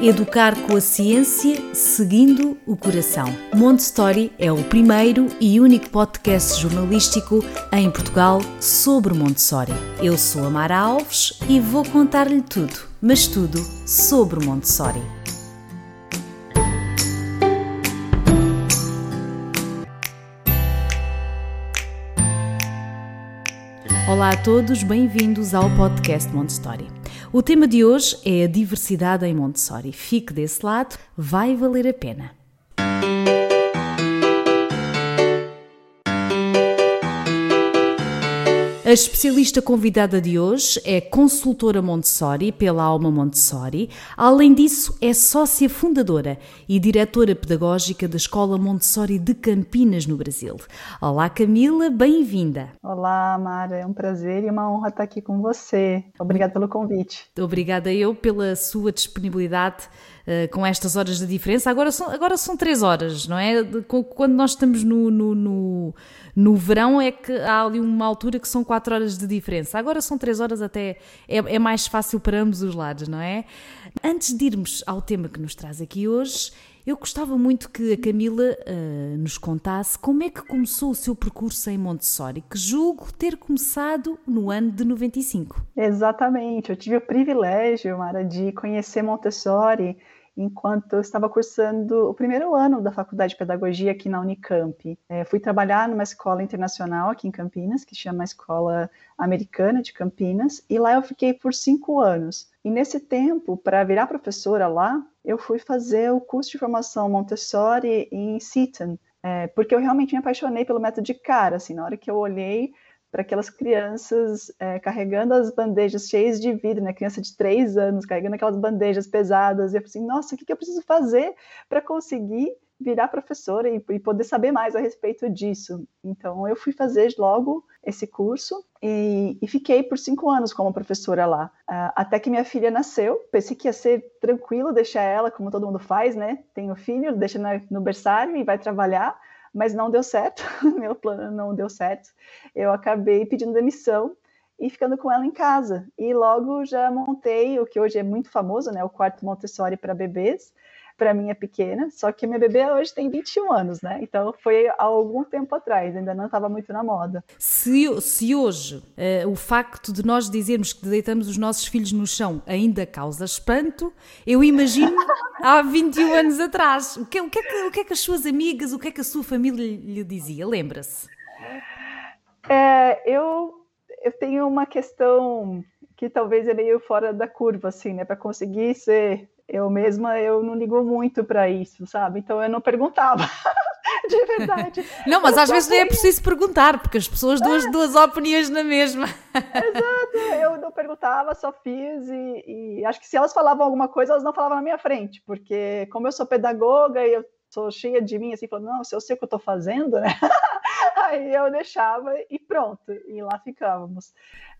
Educar com a ciência, seguindo o coração. Montessori é o primeiro e único podcast jornalístico em Portugal sobre Montessori. Eu sou a Mara Alves e vou contar-lhe tudo, mas tudo sobre Montessori. Olá a todos, bem-vindos ao podcast Montessori. O tema de hoje é a diversidade em Montessori. Fique desse lado, vai valer a pena. A especialista convidada de hoje é consultora Montessori pela Alma Montessori. Além disso, é sócia fundadora e diretora pedagógica da Escola Montessori de Campinas, no Brasil. Olá, Camila, bem-vinda. Olá, Mara, é um prazer e uma honra estar aqui com você. Obrigada pelo convite. Obrigada eu pela sua disponibilidade com estas horas de diferença. Agora são, agora são três horas, não é? Quando nós estamos no, no, no no verão é que há ali uma altura que são 4 horas de diferença. Agora são 3 horas até é, é mais fácil para ambos os lados, não é? Antes de irmos ao tema que nos traz aqui hoje, eu gostava muito que a Camila uh, nos contasse como é que começou o seu percurso em Montessori, que julgo ter começado no ano de 95. Exatamente, eu tive o privilégio, Mara, de conhecer Montessori enquanto eu estava cursando o primeiro ano da Faculdade de Pedagogia aqui na Unicamp. É, fui trabalhar numa escola internacional aqui em Campinas, que chama Escola Americana de Campinas, e lá eu fiquei por cinco anos. E nesse tempo, para virar professora lá, eu fui fazer o curso de formação Montessori em Seton, é, porque eu realmente me apaixonei pelo método de cara, assim, na hora que eu olhei para aquelas crianças é, carregando as bandejas cheias de vidro, né? Criança de três anos carregando aquelas bandejas pesadas. E eu assim, nossa, o que, que eu preciso fazer para conseguir virar professora e, e, poder saber mais a respeito disso? Então, eu fui fazer logo esse curso e, e fiquei por cinco anos como professora lá, uh, até que minha filha nasceu. Pensei que ia ser tranquilo deixar ela, como todo mundo faz, né? Tem o filho, deixa no berçário e vai trabalhar mas não deu certo, meu plano não deu certo. Eu acabei pedindo demissão e ficando com ela em casa. E logo já montei o que hoje é muito famoso, né, o quarto Montessori para bebês. Para mim é pequena, só que minha bebê hoje tem 21 anos, né? Então foi há algum tempo atrás, ainda não estava muito na moda. Se, se hoje uh, o facto de nós dizermos que deitamos os nossos filhos no chão ainda causa espanto, eu imagino há 21 anos atrás. O que, o, que é que, o que é que as suas amigas, o que é que a sua família lhe dizia? Lembra-se? É, eu, eu tenho uma questão que talvez é meio fora da curva, assim, né? Para conseguir ser eu mesma, eu não ligo muito para isso, sabe? Então eu não perguntava. de verdade. Não, mas eu às vezes nem é preciso perguntar, porque as pessoas dão as é. duas opiniões na mesma. Exato, eu não perguntava, só fiz e, e, acho que se elas falavam alguma coisa, elas não falavam na minha frente, porque como eu sou pedagoga e eu sou cheia de mim, assim, falando, não, se eu sei o que eu estou fazendo, né? Aí eu deixava e pronto, e lá ficávamos.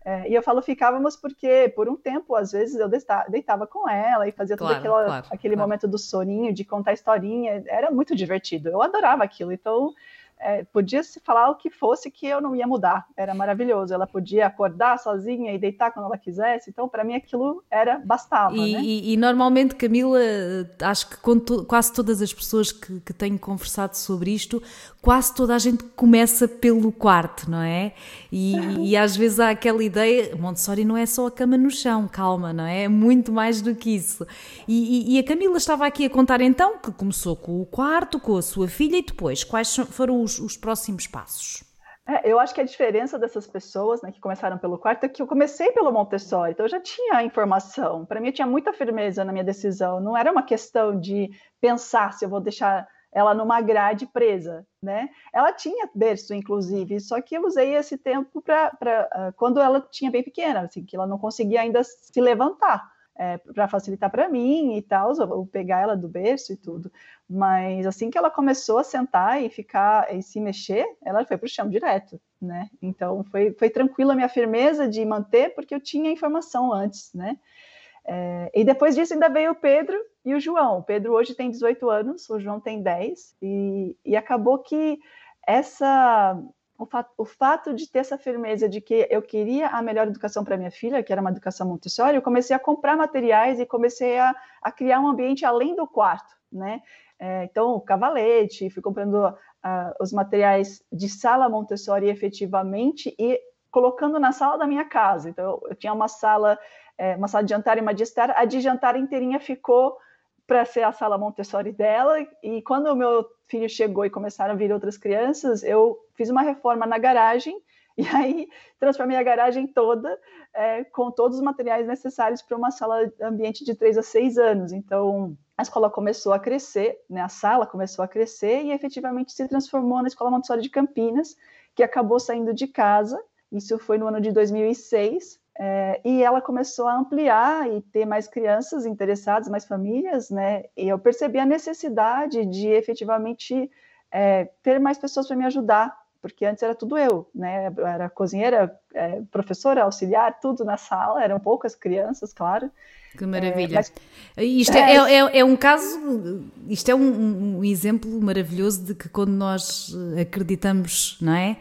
É, e eu falo ficávamos porque, por um tempo, às vezes, eu deitava com ela e fazia claro, todo claro, aquele claro. momento do soninho, de contar historinha. Era muito divertido. Eu adorava aquilo. Então, é, podia se falar o que fosse que eu não ia mudar, era maravilhoso. Ela podia acordar sozinha e deitar quando ela quisesse, então para mim aquilo era bastava. E, né? e, e normalmente, Camila, acho que to, quase todas as pessoas que, que tenho conversado sobre isto, quase toda a gente começa pelo quarto, não é? E, e às vezes há aquela ideia, Montessori não é só a cama no chão, calma, não é? É muito mais do que isso. E, e a Camila estava aqui a contar então que começou com o quarto, com a sua filha e depois, quais foram os os, os próximos passos? É, eu acho que a diferença dessas pessoas né, que começaram pelo quarto é que eu comecei pelo Montessori, então eu já tinha informação. Para mim, eu tinha muita firmeza na minha decisão. Não era uma questão de pensar se eu vou deixar ela numa grade presa, né? Ela tinha berço, inclusive, só que eu usei esse tempo para uh, ah, quando ela tinha bem pequena, assim, que ela não conseguia ainda se levantar é, para facilitar para mim e tal, eu pegar ela do berço e tudo. Mas assim que ela começou a sentar e ficar e se mexer, ela foi para o chão direto, né? Então foi, foi tranquila a minha firmeza de manter, porque eu tinha informação antes, né? É, e depois disso ainda veio o Pedro e o João. O Pedro hoje tem 18 anos, o João tem 10, e, e acabou que essa o fato, o fato, de ter essa firmeza de que eu queria a melhor educação para minha filha, que era uma educação Montessori, eu comecei a comprar materiais e comecei a, a criar um ambiente além do quarto, né? É, então, o cavalete, fui comprando uh, os materiais de sala Montessori efetivamente e colocando na sala da minha casa. Então, eu, eu tinha uma sala, é, uma sala de jantar e uma de estar, a de jantar inteirinha ficou para ser a sala Montessori dela. E quando o meu filho chegou e começaram a vir outras crianças, eu fiz uma reforma na garagem e aí transformei a garagem toda é, com todos os materiais necessários para uma sala ambiente de 3 a 6 anos. Então, a escola começou a crescer, né, a sala começou a crescer e efetivamente se transformou na Escola Montessori de Campinas, que acabou saindo de casa. Isso foi no ano de 2006. É, e ela começou a ampliar e ter mais crianças interessadas, mais famílias, né? E eu percebi a necessidade de efetivamente é, ter mais pessoas para me ajudar, porque antes era tudo eu, né? Era cozinheira, é, professora, auxiliar, tudo na sala, eram poucas crianças, claro. Que maravilha. É, mas, isto é, é, é, é, um caso, isto é um, um, exemplo maravilhoso de que quando nós acreditamos, não é?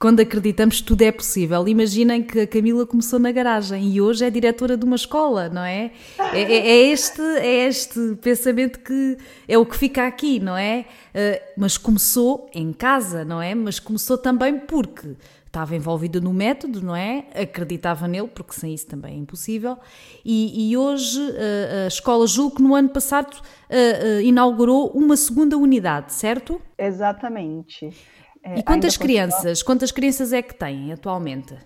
Quando acreditamos tudo é possível. Imaginem que a Camila começou na garagem e hoje é diretora de uma escola, não é? É, é, é este, é este pensamento que é o que fica aqui, não é? Uh, mas começou em casa, não é? Mas começou também porque estava envolvida no método, não é? Acreditava nele, porque sem isso também é impossível. E, e hoje uh, a escola, julgo que no ano passado uh, inaugurou uma segunda unidade, certo? Exatamente. É, e quantas crianças, quantas crianças é que têm atualmente?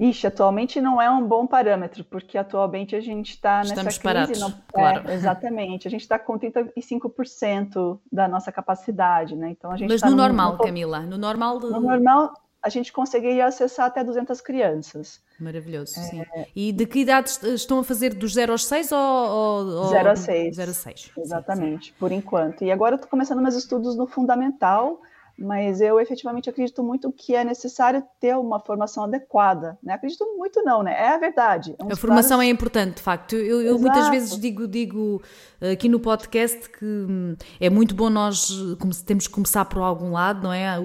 Ixi, atualmente não é um bom parâmetro, porque atualmente a gente está nessa crise. Parados, não, claro. É, exatamente. A gente está com 35% da nossa capacidade, né? Então a gente Mas tá no, normal, no, Camila, no normal... No normal, a gente conseguiria acessar até 200 crianças. Maravilhoso, é... sim. E de que idade estão a fazer? Dos 0 aos 6 ou... ou 0 a 6. 0 a 6. Exatamente, sim, sim. por enquanto. E agora eu estou começando meus estudos no fundamental, mas eu efetivamente acredito muito que é necessário ter uma formação adequada. Né? Acredito muito não, né? É a verdade. É a formação é importante, de facto. Eu, eu muitas vezes digo, digo eh, aqui no podcast que hum, é muito bom nós temos que começar por algum lado, não é?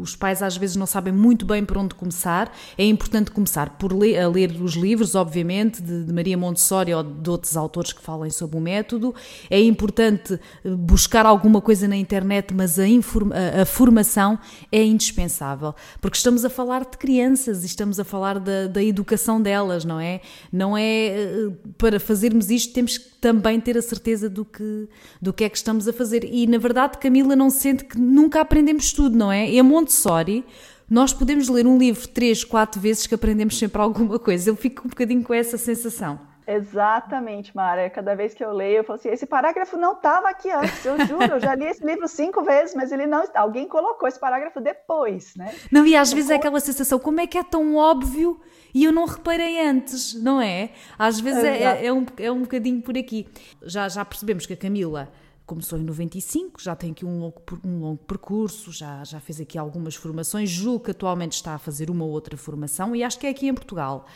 Os pais às vezes não sabem muito bem por onde começar. É importante começar por ler, a ler os livros, obviamente, de, de Maria Montessori ou de outros autores que falem sobre o método. É importante eh, buscar alguma coisa na internet, mas a, a, a formação formação é indispensável, porque estamos a falar de crianças e estamos a falar da, da educação delas, não é? Não é eh, para fazermos isto temos que também ter a certeza do que, do que é que estamos a fazer. E na verdade, Camila não sente que nunca aprendemos tudo, não é? E a Montessori nós podemos ler um livro três, quatro vezes que aprendemos sempre alguma coisa. Eu fico um bocadinho com essa sensação. Exatamente, Mara. Cada vez que eu leio, eu falo assim: esse parágrafo não estava aqui antes, eu juro, eu já li esse livro cinco vezes, mas ele não. Alguém colocou esse parágrafo depois, né? Não, e às vezes é aquela sensação: como é que é tão óbvio e eu não reparei antes, não é? Às vezes é, é, é, um, é um bocadinho por aqui. Já, já percebemos que a Camila começou em 95, já tem aqui um longo, um longo percurso, já, já fez aqui algumas formações, julgo que atualmente está a fazer uma outra formação e acho que é aqui em Portugal.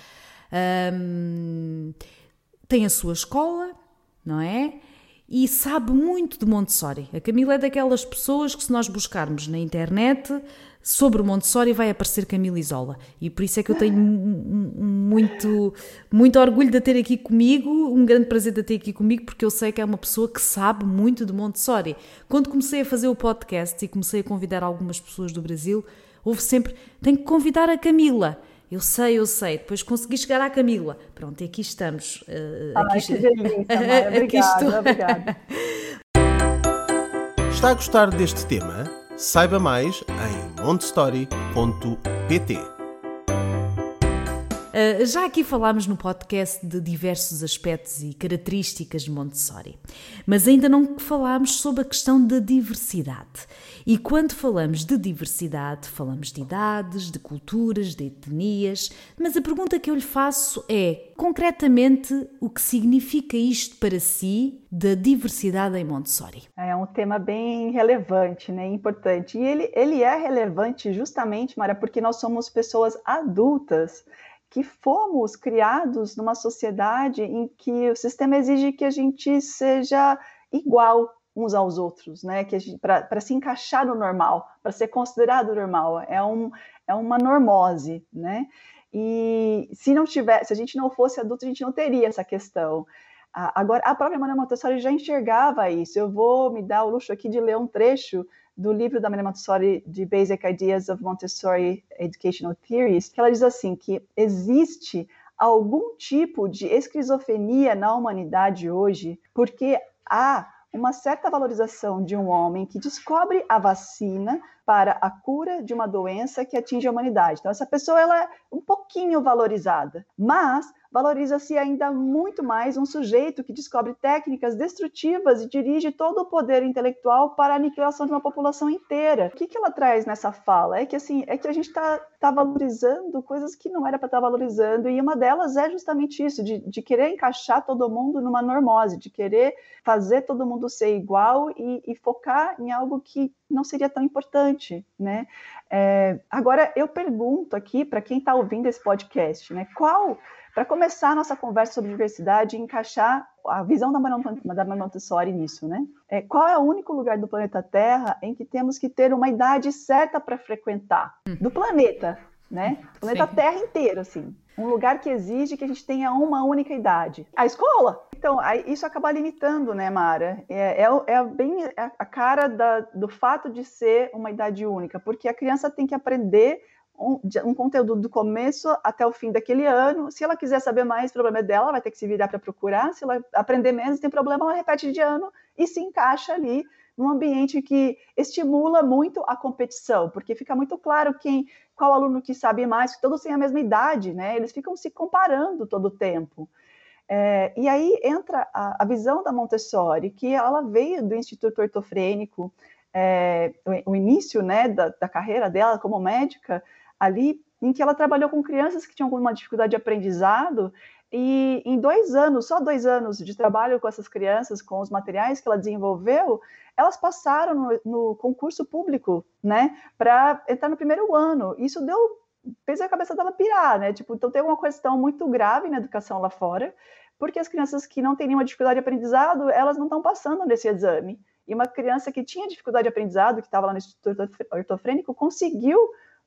Um, tem a sua escola, não é? E sabe muito de Montessori. A Camila é daquelas pessoas que, se nós buscarmos na internet sobre Montessori, vai aparecer Camila Isola. E por isso é que eu tenho muito, muito orgulho de a ter aqui comigo, um grande prazer de a ter aqui comigo, porque eu sei que é uma pessoa que sabe muito de Montessori. Quando comecei a fazer o podcast e comecei a convidar algumas pessoas do Brasil, houve sempre: tenho que convidar a Camila. Eu sei, eu sei. Depois consegui chegar à Camila. Pronto, e aqui estamos. Uh, Ai, aqui... delícia, Obrigada, obrigada. Está a gostar deste tema? Saiba mais em montestory.pt. Uh, já aqui falámos no podcast de diversos aspectos e características de Montessori, mas ainda não falámos sobre a questão da diversidade. E quando falamos de diversidade, falamos de idades, de culturas, de etnias, mas a pergunta que eu lhe faço é, concretamente, o que significa isto para si da diversidade em Montessori? É um tema bem relevante, né, importante. E ele, ele é relevante justamente, Mara, porque nós somos pessoas adultas que fomos criados numa sociedade em que o sistema exige que a gente seja igual uns aos outros, né? Que para se encaixar no normal, para ser considerado normal, é um é uma normose, né? E se não tiver, se a gente não fosse adulto, a gente não teria essa questão. Agora, a própria Maria Montessori já enxergava isso. Eu vou me dar o luxo aqui de ler um trecho do livro da Maria Montessori de Basic Ideas of Montessori Educational Theories, que ela diz assim que existe algum tipo de esquizofrenia na humanidade hoje, porque há uma certa valorização de um homem que descobre a vacina para a cura de uma doença que atinge a humanidade. Então, essa pessoa ela é um pouquinho valorizada, mas valoriza-se ainda muito mais um sujeito que descobre técnicas destrutivas e dirige todo o poder intelectual para a aniquilação de uma população inteira. O que, que ela traz nessa fala? É que assim, é que a gente está tá valorizando coisas que não era para estar tá valorizando, e uma delas é justamente isso, de, de querer encaixar todo mundo numa normose, de querer fazer todo mundo ser igual e, e focar em algo que não seria tão importante, né? É, agora eu pergunto aqui para quem está ouvindo esse podcast, né? Qual para começar a nossa conversa sobre diversidade e encaixar a visão da Madame Montessori nisso, né? É, qual é o único lugar do planeta Terra em que temos que ter uma idade certa para frequentar? Do planeta, né? O planeta Sim. Terra inteiro, assim. Um lugar que exige que a gente tenha uma única idade. A escola. Então, isso acaba limitando, né, Mara? É, é, é bem a cara da, do fato de ser uma idade única, porque a criança tem que aprender um, um, conteúdo do começo até o fim daquele ano. Se ela quiser saber mais, o problema é dela, ela vai ter que se virar para procurar. Se ela aprender menos, tem problema, ela repete de ano e se encaixa ali num ambiente que estimula muito a competição, porque fica muito claro quem, qual aluno que sabe mais, todos têm a mesma idade, né? Eles ficam se comparando todo o tempo. É, e aí entra a, a, visão da Montessori, que ela veio do Instituto Ortofrênico, é, o, o, início né, da, da carreira dela como médica, ali em que ela trabalhou com crianças que tinham alguma dificuldade de aprendizado, e em dois anos, só dois anos de trabalho com essas crianças, com os materiais que ela desenvolveu, elas passaram no, no concurso público, né, para entrar no primeiro ano. Isso deu, fez a cabeça dela pirar, né? Tipo, então tem uma questão muito grave na educação lá fora, porque as crianças que não têm nenhuma dificuldade de aprendizado, elas não estão passando nesse exame. E uma criança que tinha dificuldade de aprendizado, que estava lá no Instituto Ortofrênico, conseguiu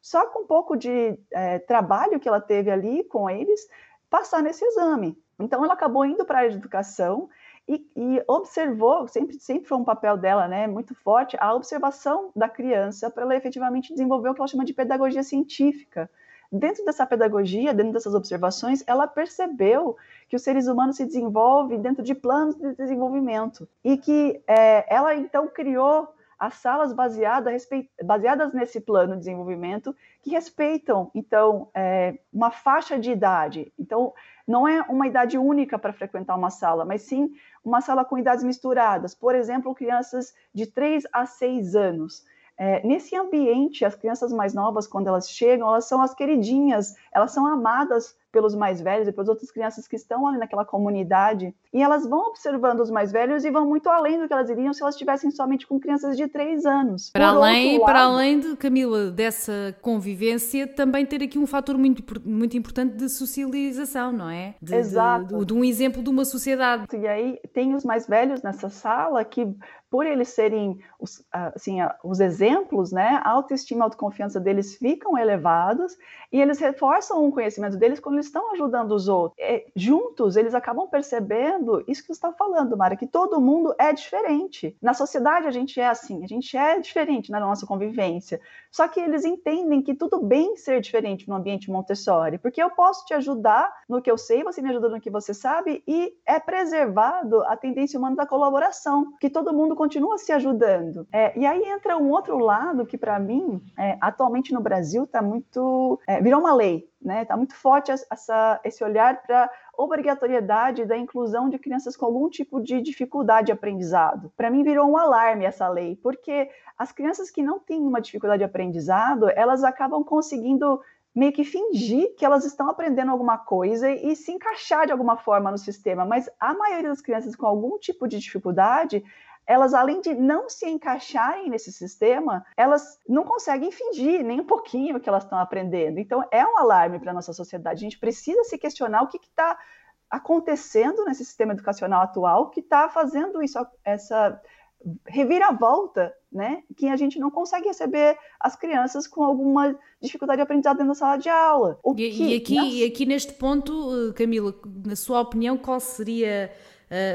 só com um pouco de é, trabalho que ela teve ali com eles, passar nesse exame. Então, ela acabou indo para a educação e, e, observou, sempre, sempre foi um papel dela, né, muito forte, a observação da criança para ela efetivamente desenvolver o que ela chama de pedagogia científica. Dentro dessa pedagogia, dentro dessas observações, ela percebeu que os seres humanos se desenvolvem dentro de planos de desenvolvimento e que é, ela então criou as salas baseada, respe... baseadas nesse plano de desenvolvimento que respeitam, então, é, uma faixa de idade. Então, não é uma idade única para frequentar uma sala, mas sim uma sala com idades misturadas. Por exemplo, crianças de 3 a 6 anos. É, nesse ambiente, as crianças mais novas, quando elas chegam, elas são as queridinhas, elas são amadas pelos mais velhos e pelas outras crianças que estão ali naquela comunidade. E elas vão observando os mais velhos e vão muito além do que elas iriam se elas estivessem somente com crianças de 3 anos. Para além, lado, para além de, Camila, dessa convivência, também ter aqui um fator muito, muito importante de socialização, não é? De, Exato. De, de, de um exemplo de uma sociedade. E aí tem os mais velhos nessa sala que por eles serem os, assim, os exemplos, né, a autoestima e a autoconfiança deles ficam elevados e eles reforçam o conhecimento deles quando eles estão ajudando os outros. É, juntos, eles acabam percebendo isso que você está falando, Mara, que todo mundo é diferente. Na sociedade, a gente é assim, a gente é diferente na nossa convivência. Só que eles entendem que tudo bem ser diferente no ambiente Montessori, porque eu posso te ajudar no que eu sei, você me ajuda no que você sabe, e é preservado a tendência humana da colaboração, que todo mundo continua se ajudando. É, e aí entra um outro lado que, para mim, é, atualmente no Brasil, está muito. É, virou uma lei, né? Está muito forte essa, esse olhar para obrigatoriedade da inclusão de crianças com algum tipo de dificuldade de aprendizado. Para mim virou um alarme essa lei, porque as crianças que não têm uma dificuldade de aprendizado, elas acabam conseguindo meio que fingir que elas estão aprendendo alguma coisa e se encaixar de alguma forma no sistema, mas a maioria das crianças com algum tipo de dificuldade, elas além de não se encaixarem nesse sistema, elas não conseguem fingir nem um pouquinho que elas estão aprendendo. Então é um alarme para a nossa sociedade. A gente precisa se questionar o que está acontecendo nesse sistema educacional atual que está fazendo isso, essa reviravolta, né? Que a gente não consegue receber as crianças com alguma dificuldade de aprendizado dentro da sala de aula. E, e, aqui, e aqui neste ponto, Camila, na sua opinião, qual seria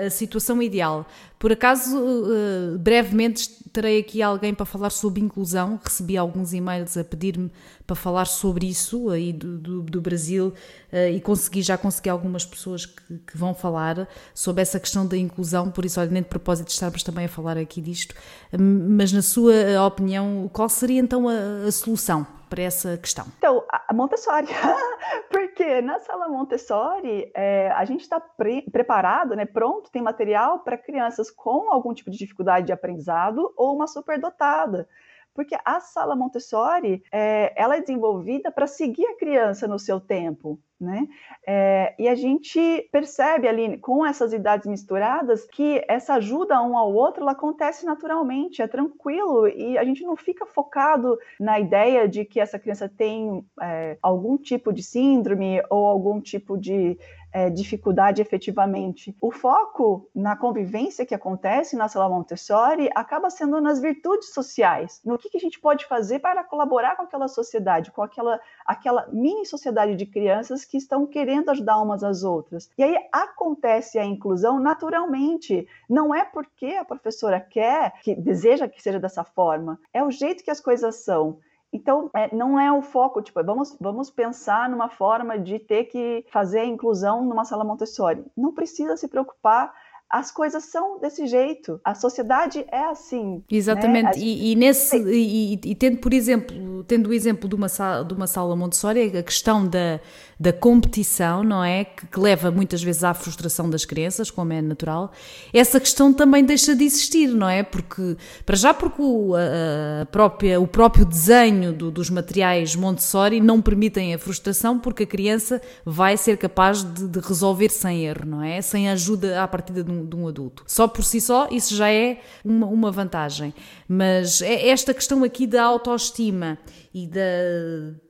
a situação ideal. Por acaso, uh, brevemente terei aqui alguém para falar sobre inclusão. Recebi alguns e-mails a pedir-me para falar sobre isso aí do, do, do Brasil uh, e consegui, já consegui algumas pessoas que, que, vão falar sobre essa questão da inclusão. Por isso, olha, nem de propósito de estarmos também a falar aqui disto. Mas, na sua opinião, qual seria então a, a solução? Para essa questão? Então, a Montessori, porque na sala Montessori é, a gente está pre preparado, né, pronto, tem material para crianças com algum tipo de dificuldade de aprendizado ou uma superdotada porque a sala Montessori é, ela é desenvolvida para seguir a criança no seu tempo. Né? É, e a gente percebe ali com essas idades misturadas que essa ajuda um ao outro ela acontece naturalmente, é tranquilo e a gente não fica focado na ideia de que essa criança tem é, algum tipo de síndrome ou algum tipo de é, dificuldade efetivamente. O foco na convivência que acontece na sala Montessori acaba sendo nas virtudes sociais, no que, que a gente pode fazer para colaborar com aquela sociedade, com aquela, aquela mini sociedade de crianças que estão querendo ajudar umas às outras. E aí acontece a inclusão naturalmente. Não é porque a professora quer, que deseja que seja dessa forma, é o jeito que as coisas são. Então, é, não é o foco, tipo, vamos, vamos pensar numa forma de ter que fazer a inclusão numa sala Montessori. Não precisa se preocupar as coisas são desse jeito, a sociedade é assim. Né? Exatamente, né? e, e, nesse e, e, tendo por exemplo, tendo o exemplo de uma sala, de uma sala Montessori, a questão da, da competição, não é, que, que, leva muitas vezes à frustração das crianças, como é natural, essa questão também deixa de existir, não é? Porque para já porque o, a própria, o próprio desenho do, dos materiais Montessori não permitem a frustração, porque a criança vai ser capaz de, de resolver sem erro, não é? Sem ajuda à partida de um de um adulto. Só por si só, isso já é uma, uma vantagem. Mas é esta questão aqui da autoestima e da,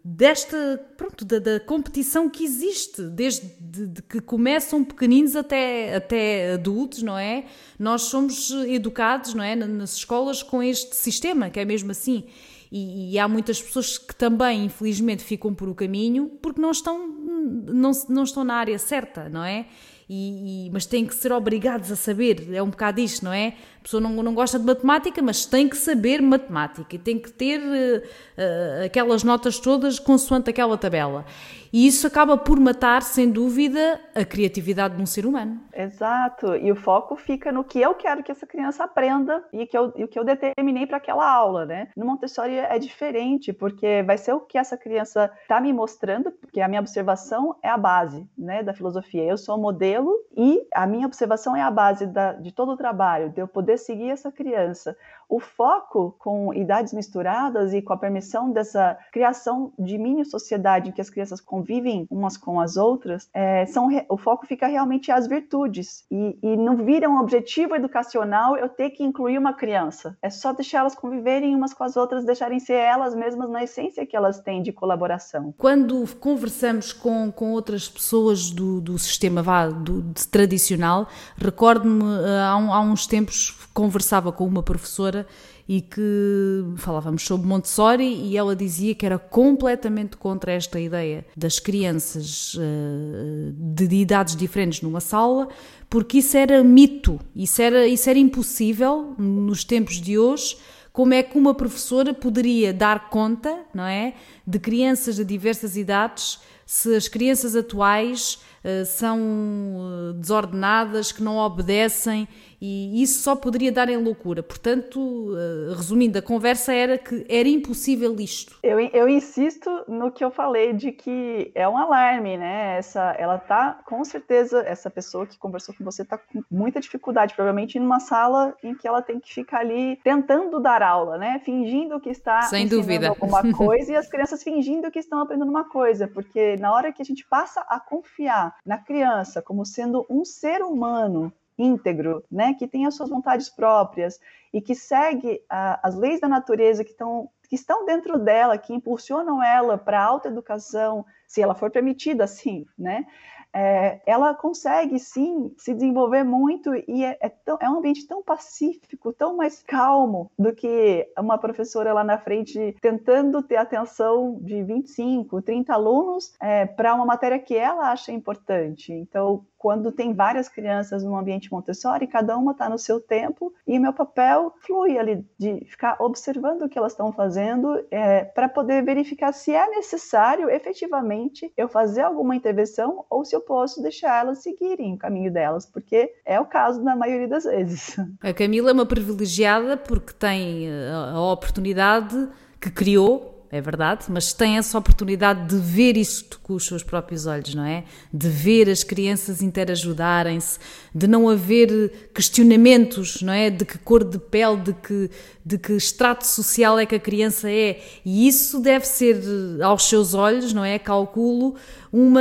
desta, pronto, da, da competição que existe, desde de, de que começam pequeninos até, até adultos, não é? Nós somos educados, não é, nas escolas com este sistema, que é mesmo assim. E, e, há muitas pessoas que também, infelizmente, ficam por o caminho porque não estão, não, não estão na área certa, não é? E, e, mas têm que ser obrigados a saber, é um bocado isto, não é? A pessoa não, não gosta de matemática, mas tem que saber matemática e tem que ter uh, uh, aquelas notas todas consoante aquela tabela. E isso acaba por matar, sem dúvida, a criatividade de um ser humano. Exato. E o foco fica no que eu quero que essa criança aprenda e que que eu determinei para aquela aula, né? No Montessori é diferente, porque vai ser o que essa criança está me mostrando, porque a minha observação é a base né, da filosofia. Eu sou o modelo e a minha observação é a base da, de todo o trabalho, de eu poder seguir essa criança o foco com idades misturadas e com a permissão dessa criação de mini sociedade em que as crianças convivem umas com as outras, é, são, o foco fica realmente as virtudes e, e não vira um objetivo educacional eu ter que incluir uma criança. É só deixar elas conviverem umas com as outras, deixarem ser elas mesmas na essência que elas têm de colaboração. Quando conversamos com, com outras pessoas do, do sistema vá, do, tradicional, recordo-me há, há uns tempos conversava com uma professora e que falávamos sobre Montessori e ela dizia que era completamente contra esta ideia das crianças uh, de idades diferentes numa sala, porque isso era mito, isso era, isso era impossível nos tempos de hoje. Como é que uma professora poderia dar conta, não é, de crianças de diversas idades, se as crianças atuais uh, são uh, desordenadas, que não obedecem e isso só poderia dar em loucura. Portanto, eh, resumindo, a conversa era que era impossível isto. Eu, eu insisto no que eu falei de que é um alarme, né? Essa, ela tá, com certeza, essa pessoa que conversou com você tá com muita dificuldade, provavelmente numa sala em que ela tem que ficar ali tentando dar aula, né? Fingindo que está Sem dúvida. alguma coisa e as crianças fingindo que estão aprendendo uma coisa, porque na hora que a gente passa a confiar na criança como sendo um ser humano íntegro, né, que tem as suas vontades próprias e que segue as leis da natureza que estão, que estão dentro dela, que impulsionam ela para a autoeducação, se ela for permitida, sim, né? É, ela consegue sim se desenvolver muito e é, é, tão, é, um ambiente tão pacífico, tão mais calmo do que uma professora lá na frente tentando ter atenção de 25, 30 alunos é, para uma matéria que ela acha importante. Então, quando tem várias crianças no ambiente Montessori, cada uma está no seu tempo e o meu papel flui ali de ficar observando o que elas estão fazendo é, para poder verificar se é necessário efetivamente eu fazer alguma intervenção ou se eu posso deixar elas seguirem o caminho delas, porque é o caso na maioria das vezes. A Camila é uma privilegiada porque tem eh, a oportunidade que criou é verdade, mas tem essa oportunidade de ver isto com os seus próprios olhos, não é? De ver as crianças interajudarem-se, de não haver questionamentos, não é? De que cor de pele, de que, de que extrato social é que a criança é. E isso deve ser, aos seus olhos, não é? Calculo, uma,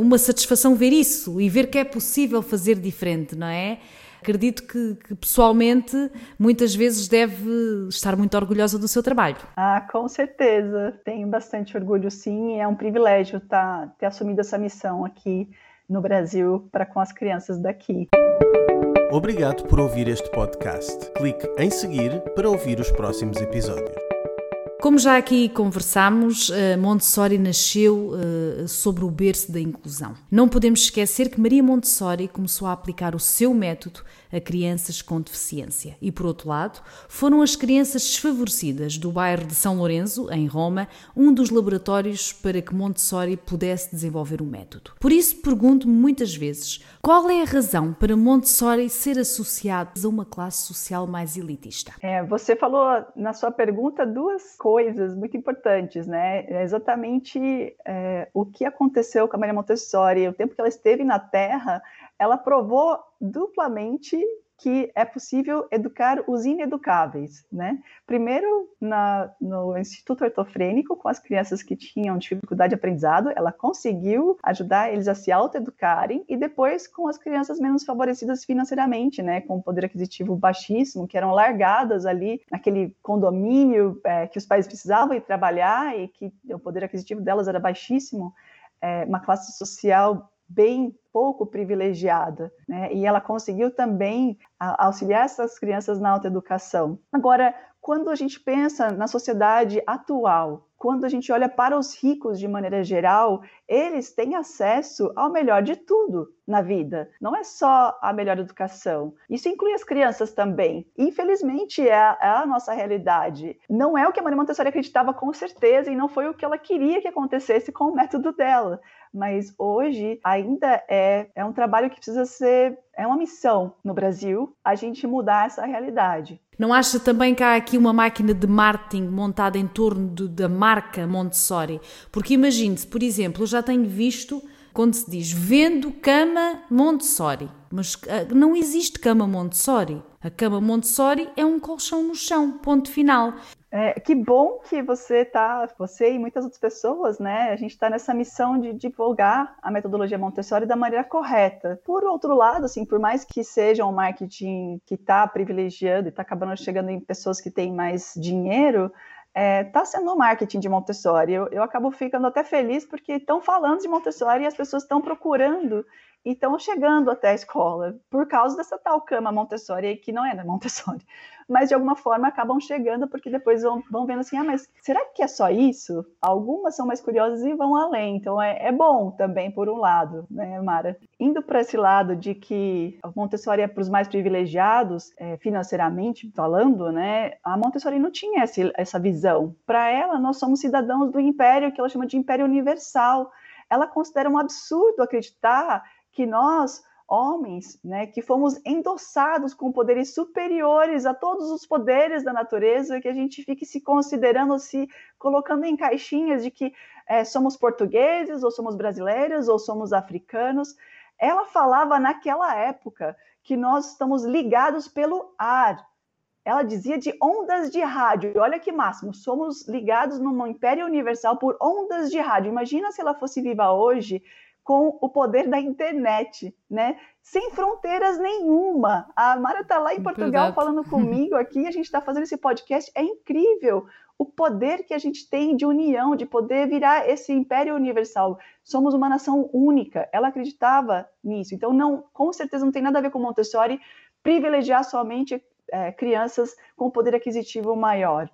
uma satisfação ver isso e ver que é possível fazer diferente, não é? Acredito que, que, pessoalmente muitas vezes deve estar muito orgulhosa do seu trabalho. Ah, com certeza. Tenho bastante orgulho, sim. É um privilégio tá, ter assumido essa missão aqui no Brasil para com as crianças daqui. Obrigado por ouvir este podcast. Clique em seguir para ouvir os próximos episódios. Como já aqui conversámos, eh, Montessori nasceu eh, sobre o berço da inclusão. Não podemos esquecer que Maria Montessori começou a aplicar o seu método a crianças com deficiência. E, por outro lado, foram as crianças desfavorecidas do bairro de São Lourenço, em Roma, um dos laboratórios para que Montessori pudesse desenvolver o método. Por isso, pergunto-me muitas vezes qual é a razão para Montessori ser associado a uma classe social mais elitista. É, você falou na sua pergunta duas coisas muito importantes, né? É exatamente é, o que aconteceu com a Maria Montessori, o tempo que ela esteve na Terra ela provou duplamente que é possível educar os ineducáveis, né? Primeiro na, no Instituto Ortofrênico, com as crianças que tinham dificuldade de aprendizado, ela conseguiu ajudar eles a se autoeducarem, e depois com as crianças menos favorecidas financeiramente, né? Com poder aquisitivo baixíssimo, que eram largadas ali naquele condomínio é, que os pais precisavam ir trabalhar e que o poder aquisitivo delas era baixíssimo, é, uma classe social bem pouco privilegiada, né? E ela conseguiu também auxiliar essas crianças na autoeducação. Agora, quando a gente pensa na sociedade atual, quando a gente olha para os ricos de maneira geral, eles têm acesso ao melhor de tudo na vida. Não é só a melhor educação. Isso inclui as crianças também. Infelizmente, é a, é a nossa realidade. Não é o que a Maria Montessori acreditava com certeza e não foi o que ela queria que acontecesse com o método dela mas hoje ainda é, é um trabalho que precisa ser, é uma missão no Brasil, a gente mudar essa realidade. Não acha também que há aqui uma máquina de marketing montada em torno de, da marca Montessori? Porque imagine-se, por exemplo, eu já tenho visto quando se diz vendo cama Montessori, mas ah, não existe cama Montessori. A cama Montessori é um colchão no chão, ponto final. É, que bom que você tá, você e muitas outras pessoas, né? A gente está nessa missão de divulgar a metodologia Montessori da maneira correta. Por outro lado, assim, por mais que seja um marketing que está privilegiando e está acabando chegando em pessoas que têm mais dinheiro, está é, tá sendo um marketing de Montessori. Eu, eu acabo ficando até feliz porque estão falando de Montessori e as pessoas estão procurando e estão chegando até a escola por causa dessa tal cama Montessori que não é da Montessori mas de alguma forma acabam chegando, porque depois vão, vão vendo assim, ah, mas será que é só isso? Algumas são mais curiosas e vão além, então é, é bom também por um lado, né, Mara? Indo para esse lado de que a Montessori é para os mais privilegiados, é, financeiramente falando, né, a Montessori não tinha essa, essa visão. Para ela, nós somos cidadãos do império, que ela chama de império universal. Ela considera um absurdo acreditar que nós homens, né, que fomos endossados com poderes superiores a todos os poderes da natureza, que a gente fique se considerando, se colocando em caixinhas de que é, somos portugueses, ou somos brasileiros, ou somos africanos. Ela falava naquela época que nós estamos ligados pelo ar. Ela dizia de ondas de rádio. Olha que máximo, somos ligados num império universal por ondas de rádio. Imagina se ela fosse viva hoje com o poder da internet, né? Sem fronteiras nenhuma. A Mara está lá em Portugal falando comigo aqui, a gente está fazendo esse podcast. É incrível o poder que a gente tem de união, de poder virar esse império universal. Somos uma nação única. Ela acreditava nisso. Então, não, com certeza não tem nada a ver com Montessori privilegiar somente é, crianças com poder aquisitivo maior.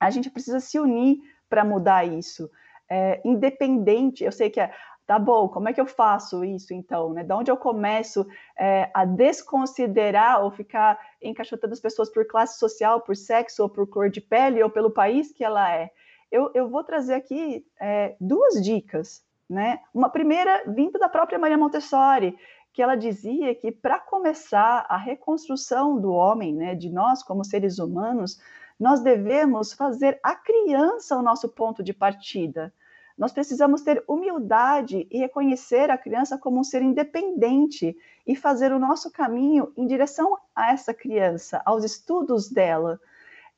A gente precisa se unir para mudar isso. É, independente, eu sei que é, tá bom, como é que eu faço isso então? Né? Da onde eu começo é, a desconsiderar ou ficar encaixotando as pessoas por classe social, por sexo, ou por cor de pele, ou pelo país que ela é? Eu, eu vou trazer aqui é, duas dicas. Né? Uma primeira, vinda da própria Maria Montessori, que ela dizia que para começar a reconstrução do homem, né, de nós como seres humanos, nós devemos fazer a criança o nosso ponto de partida. Nós precisamos ter humildade e reconhecer a criança como um ser independente e fazer o nosso caminho em direção a essa criança, aos estudos dela.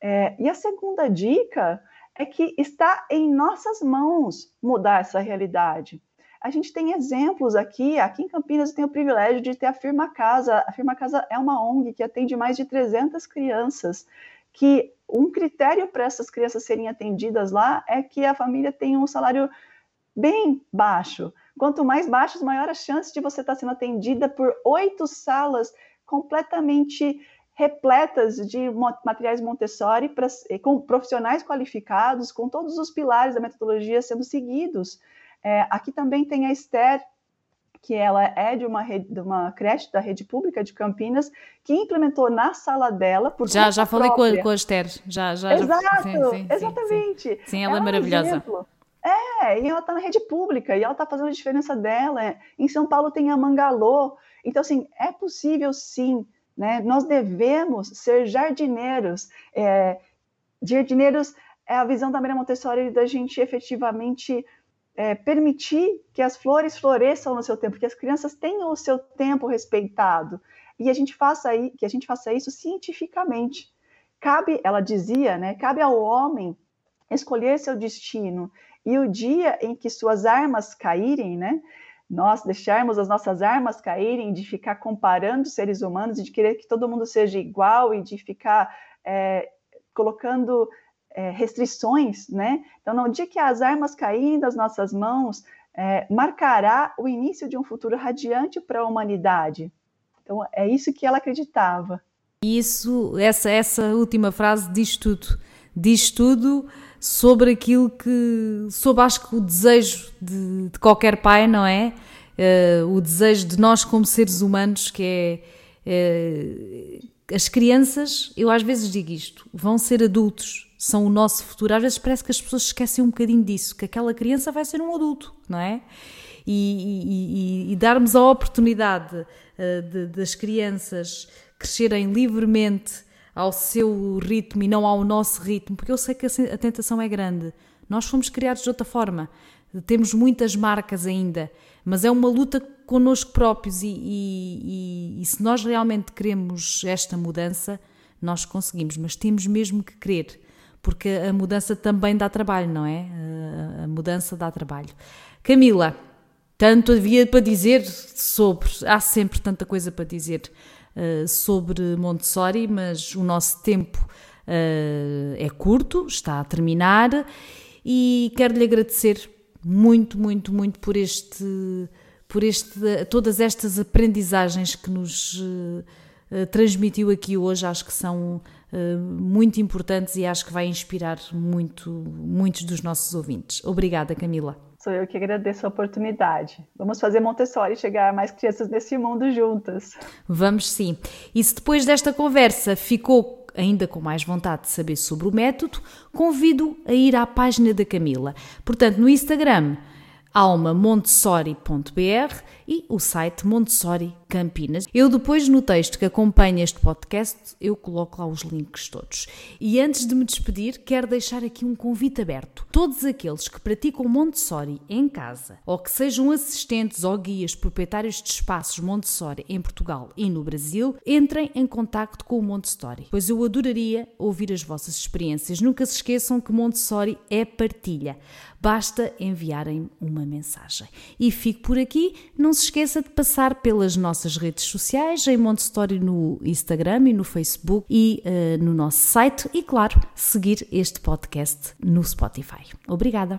É, e a segunda dica é que está em nossas mãos mudar essa realidade. A gente tem exemplos aqui, aqui em Campinas eu tenho o privilégio de ter a Firma Casa. A Firma Casa é uma ONG que atende mais de 300 crianças que um critério para essas crianças serem atendidas lá é que a família tenha um salário bem baixo. Quanto mais baixo, maior a chance de você estar sendo atendida por oito salas completamente repletas de materiais Montessori pra, com profissionais qualificados, com todos os pilares da metodologia sendo seguidos. É, aqui também tem a Esther, que ela é de uma, rede, de uma creche da rede pública de Campinas, que implementou na sala dela. Por já já falei com a, com a Esther, já, já. Exato, já, sim, sim, exatamente. Sim, sim ela, ela, é maravilhosa. É, e ela está na rede pública, e ela está fazendo a diferença dela. Em São Paulo tem a Mangalô. Então, assim, é possível sim, né? Nós devemos ser jardineiros. É, jardineiros é a visão da Maria Montessori da gente efetivamente é, permitir que as flores floresçam no seu tempo, que as crianças tenham o seu tempo respeitado e a gente faça aí, que a gente faça isso cientificamente. Cabe, ela dizia, né, cabe ao homem escolher seu destino e o dia em que suas armas caírem, né, nós deixarmos as nossas armas caírem, de ficar comparando seres humanos, de querer que todo mundo seja igual e de ficar é, colocando é, restrições, né? Então, no dia que as armas caírem das nossas mãos, é, marcará o início de um futuro radiante para a humanidade. Então, é isso que ela acreditava. Isso, essa, essa última frase diz tudo. Diz tudo sobre aquilo que, sobre acho que o desejo de, de qualquer pai, não é? Uh, o desejo de nós como seres humanos, que é, é as crianças, eu às vezes digo isto, vão ser adultos são o nosso futuro. Às vezes parece que as pessoas esquecem um bocadinho disso, que aquela criança vai ser um adulto, não é? E, e, e darmos a oportunidade uh, de, das crianças crescerem livremente ao seu ritmo e não ao nosso ritmo, porque eu sei que a, a tentação é grande. Nós fomos criados de outra forma, temos muitas marcas ainda, mas é uma luta connosco próprios e, se nós realmente queremos esta mudança, nós conseguimos, mas temos mesmo que querer porque a mudança também dá trabalho, não é? A mudança dá trabalho. Camila, tanto havia para dizer sobre, há sempre tanta coisa para dizer uh, sobre Montessori, mas o nosso tempo uh, é curto, está a terminar e quero-lhe agradecer muito, muito, muito por este, por este, todas estas aprendizagens que nos uh, transmitiu aqui hoje, acho que são eh, muito importantes e acho que vai inspirar muito, muitos dos nossos ouvintes. Obrigada, Camila. Sou eu que agradeço a oportunidade. Vamos fazer Montessori chegar a mais crianças nesse mundo juntas. Vamos sim. E se depois desta conversa ficou ainda com mais vontade de saber sobre o método, convido a ir à página da Camila. Portanto, no Instagram almamontessori.br e o site Montessori Campinas. Eu depois no texto que acompanha este podcast eu coloco lá os links todos. E antes de me despedir, quero deixar aqui um convite aberto. Todos aqueles que praticam Montessori em casa ou que sejam assistentes ou guias proprietários de espaços Montessori em Portugal e no Brasil, entrem em contacto com o Montessori, pois eu adoraria ouvir as vossas experiências. Nunca se esqueçam que Montessori é partilha. Basta enviarem uma mensagem. E fico por aqui. Não se esqueça de passar pelas nossas redes sociais, em Montessori no Instagram e no Facebook e uh, no nosso site e, claro, seguir este podcast no Spotify. Obrigada!